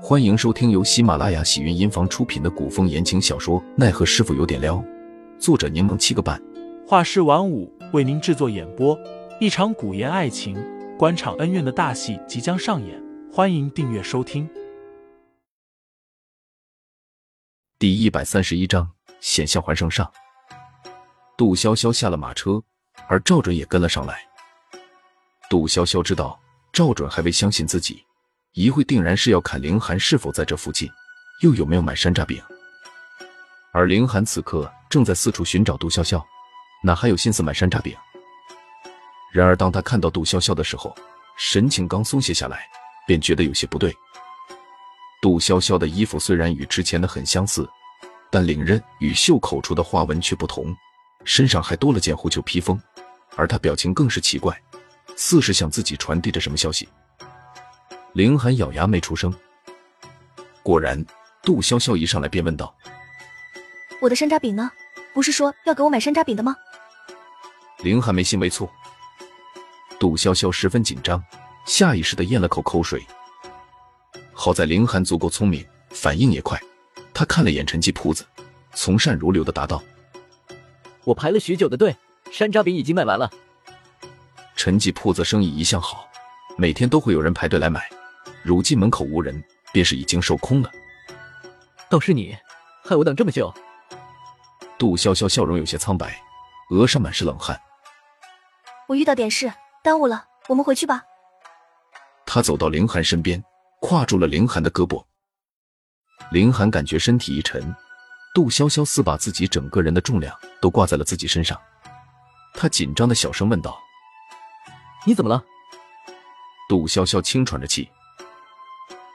欢迎收听由喜马拉雅喜云音房出品的古风言情小说《奈何师傅有点撩》，作者柠檬七个半，画师晚舞为您制作演播。一场古言爱情、官场恩怨的大戏即将上演，欢迎订阅收听。第一百三十一章险象环生上。杜潇潇下了马车，而赵准也跟了上来。杜潇潇知道赵准还未相信自己。一会定然是要看凌寒是否在这附近，又有没有买山楂饼。而凌寒此刻正在四处寻找杜潇潇，哪还有心思买山楂饼？然而当他看到杜潇潇的时候，神情刚松懈下来，便觉得有些不对。杜潇潇的衣服虽然与之前的很相似，但领刃与袖口处的花纹却不同，身上还多了件狐裘披风，而他表情更是奇怪，似是向自己传递着什么消息。凌寒咬牙没出声。果然，杜潇潇一上来便问道：“我的山楂饼呢？不是说要给我买山楂饼的吗？”凌寒眉心微蹙。杜潇潇十分紧张，下意识的咽了口口水。好在凌寒足够聪明，反应也快。他看了眼陈记铺子，从善如流的答道：“我排了许久的队，山楂饼已经卖完了。”陈记铺子生意一向好，每天都会有人排队来买。如今门口无人，便是已经售空了。倒是你，害我等这么久。杜潇潇笑容有些苍白，额上满是冷汗。我遇到点事，耽误了，我们回去吧。他走到凌寒身边，挎住了凌寒的胳膊。凌寒感觉身体一沉，杜潇潇似把自己整个人的重量都挂在了自己身上。他紧张的小声问道：“你怎么了？”杜潇潇轻喘着气。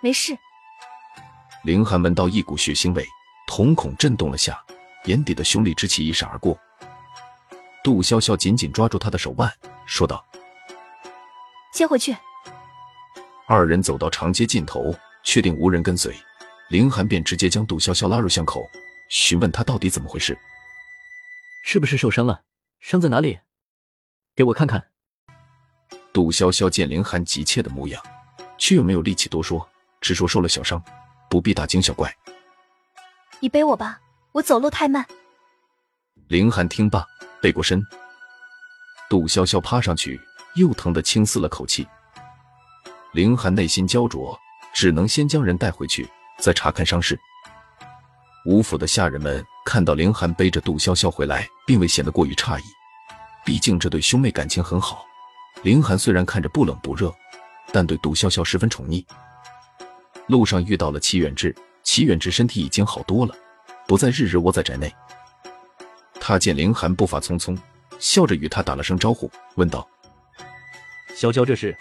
没事。凌寒闻到一股血腥味，瞳孔震动了下，眼底的凶戾之气一闪而过。杜潇潇紧紧抓住他的手腕，说道：“先回去。”二人走到长街尽头，确定无人跟随，凌寒便直接将杜潇潇拉入巷口，询问他到底怎么回事，是不是受伤了？伤在哪里？给我看看。杜潇潇见凌寒急切的模样，却又没有力气多说。只说受了小伤，不必大惊小怪。你背我吧，我走路太慢。凌寒听罢，背过身。杜潇潇趴上去，又疼得轻嘶了口气。凌寒内心焦灼，只能先将人带回去，再查看伤势。吴府的下人们看到凌寒背着杜潇潇回来，并未显得过于诧异，毕竟这对兄妹感情很好。凌寒虽然看着不冷不热，但对杜潇潇十分宠溺。路上遇到了齐远志，齐远志身体已经好多了，不再日日窝在宅内。他见凌寒步伐匆匆，笑着与他打了声招呼，问道：“潇潇，这是？”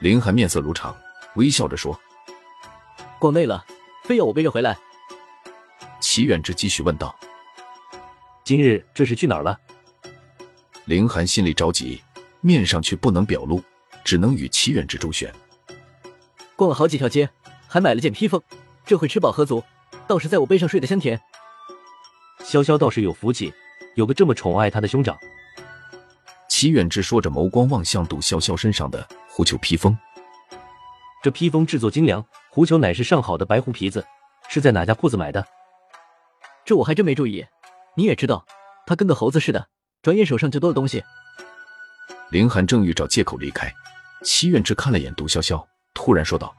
凌寒面色如常，微笑着说：“逛累了，非要我背着回来。”齐远志继续问道：“今日这是去哪儿了？”凌寒心里着急，面上却不能表露，只能与齐远志周旋。逛了好几条街，还买了件披风，这回吃饱喝足，倒是在我背上睡得香甜。潇潇倒是有福气，有个这么宠爱他的兄长。齐远志说着，眸光望向杜潇潇身上的狐裘披风。这披风制作精良，狐裘乃是上好的白狐皮子，是在哪家铺子买的？这我还真没注意。你也知道，他跟个猴子似的，转眼手上就多了东西。林寒正欲找借口离开，齐远志看了眼杜潇潇。突然说道：“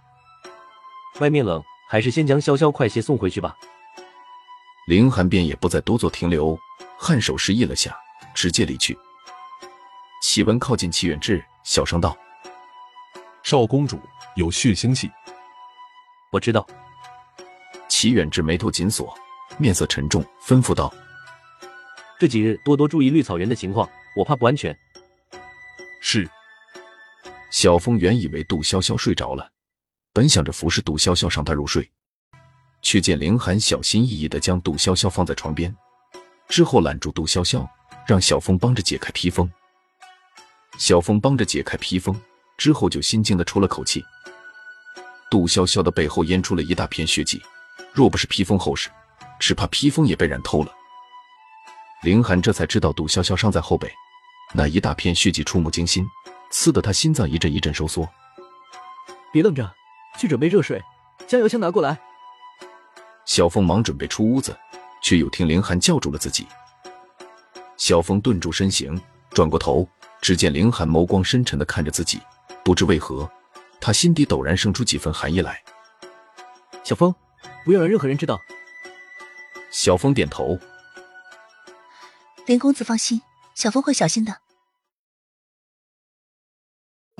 外面冷，还是先将潇潇快些送回去吧。”凌寒便也不再多做停留，颔首示意了下，直接离去。启文靠近齐远志，小声道：“少公主有血腥气。”我知道。齐远志眉头紧锁，面色沉重，吩咐道：“这几日多多注意绿草原的情况，我怕不安全。”小峰原以为杜潇潇睡着了，本想着服侍杜潇潇让她入睡，却见凌寒小心翼翼的将杜潇潇放在床边，之后揽住杜潇潇，让小峰帮着解开披风。小峰帮着解开披风之后，就心惊的出了口气。杜潇潇的背后淹出了一大片血迹，若不是披风厚实，只怕披风也被染透了。凌寒这才知道杜潇潇伤在后背，那一大片血迹触目惊心。刺得他心脏一阵一阵收缩。别愣着，去准备热水，将油枪拿过来。小峰忙准备出屋子，却又听凌寒叫住了自己。小峰顿住身形，转过头，只见凌寒眸光深沉的看着自己，不知为何，他心底陡然生出几分寒意来。小峰，不要让任何人知道。小峰点头。林公子放心，小峰会小心的。